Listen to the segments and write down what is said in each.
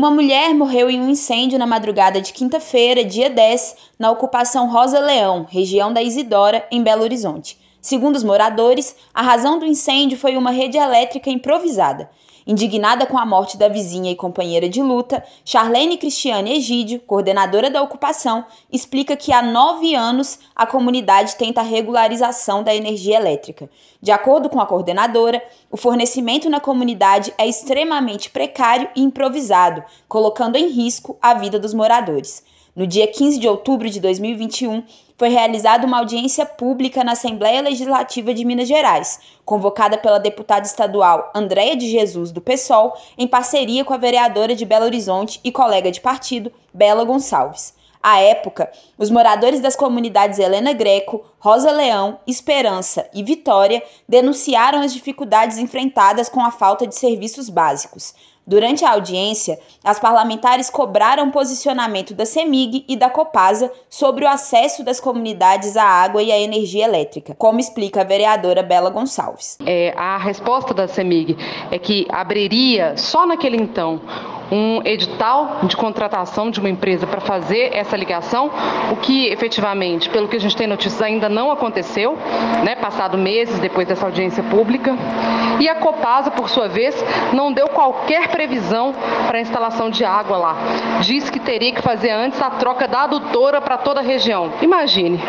Uma mulher morreu em um incêndio na madrugada de quinta-feira, dia 10, na ocupação Rosa Leão, região da Isidora, em Belo Horizonte. Segundo os moradores, a razão do incêndio foi uma rede elétrica improvisada. Indignada com a morte da vizinha e companheira de luta, Charlene Cristiane Egídio, coordenadora da ocupação, explica que há nove anos a comunidade tenta a regularização da energia elétrica. De acordo com a coordenadora, o fornecimento na comunidade é extremamente precário e improvisado, colocando em risco a vida dos moradores. No dia 15 de outubro de 2021, foi realizada uma audiência pública na Assembleia Legislativa de Minas Gerais, convocada pela deputada estadual Andréia de Jesus, do PSOL, em parceria com a vereadora de Belo Horizonte e colega de partido, Bela Gonçalves. À época, os moradores das comunidades Helena Greco, Rosa Leão, Esperança e Vitória denunciaram as dificuldades enfrentadas com a falta de serviços básicos. Durante a audiência, as parlamentares cobraram posicionamento da CEMIG e da Copasa sobre o acesso das comunidades à água e à energia elétrica, como explica a vereadora Bela Gonçalves. É, a resposta da CEMIG é que abriria só naquele então um edital de contratação de uma empresa para fazer essa ligação, o que efetivamente, pelo que a gente tem notícias, ainda não aconteceu, né, passado meses depois dessa audiência pública. E a Copasa, por sua vez, não deu qualquer previsão para a instalação de água lá. Diz que teria que fazer antes a troca da adutora para toda a região. Imagine,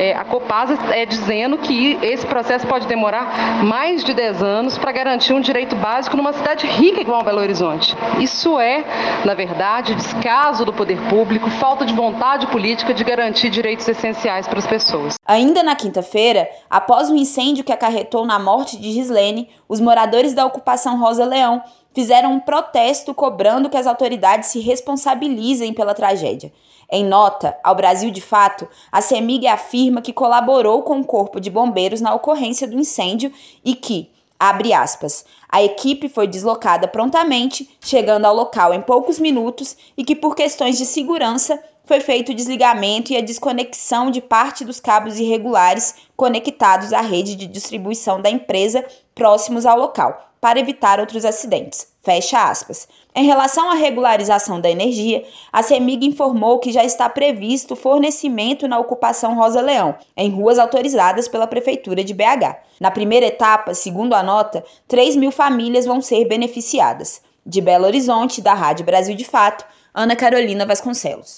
é, a Copasa é dizendo que esse processo pode demorar mais de 10 anos para garantir um direito básico numa cidade rica igual Belo Horizonte. Isso é, na verdade, descaso do poder público, falta de vontade política de garantir direitos essenciais para as pessoas. Ainda na quinta-feira, após o incêndio que acarretou na morte de Gislene, os moradores da ocupação Rosa Leão fizeram um protesto cobrando que as autoridades se responsabilizem pela tragédia. Em nota ao Brasil de Fato, a CEMIG afirma que colaborou com o Corpo de Bombeiros na ocorrência do incêndio e que, Abre aspas. A equipe foi deslocada prontamente, chegando ao local em poucos minutos e que, por questões de segurança, foi feito o desligamento e a desconexão de parte dos cabos irregulares conectados à rede de distribuição da empresa próximos ao local, para evitar outros acidentes. Fecha aspas. Em relação à regularização da energia, a CEMIG informou que já está previsto fornecimento na ocupação Rosa Leão, em ruas autorizadas pela Prefeitura de BH. Na primeira etapa, segundo a nota, 3 mil famílias vão ser beneficiadas. De Belo Horizonte, da Rádio Brasil de Fato, Ana Carolina Vasconcelos.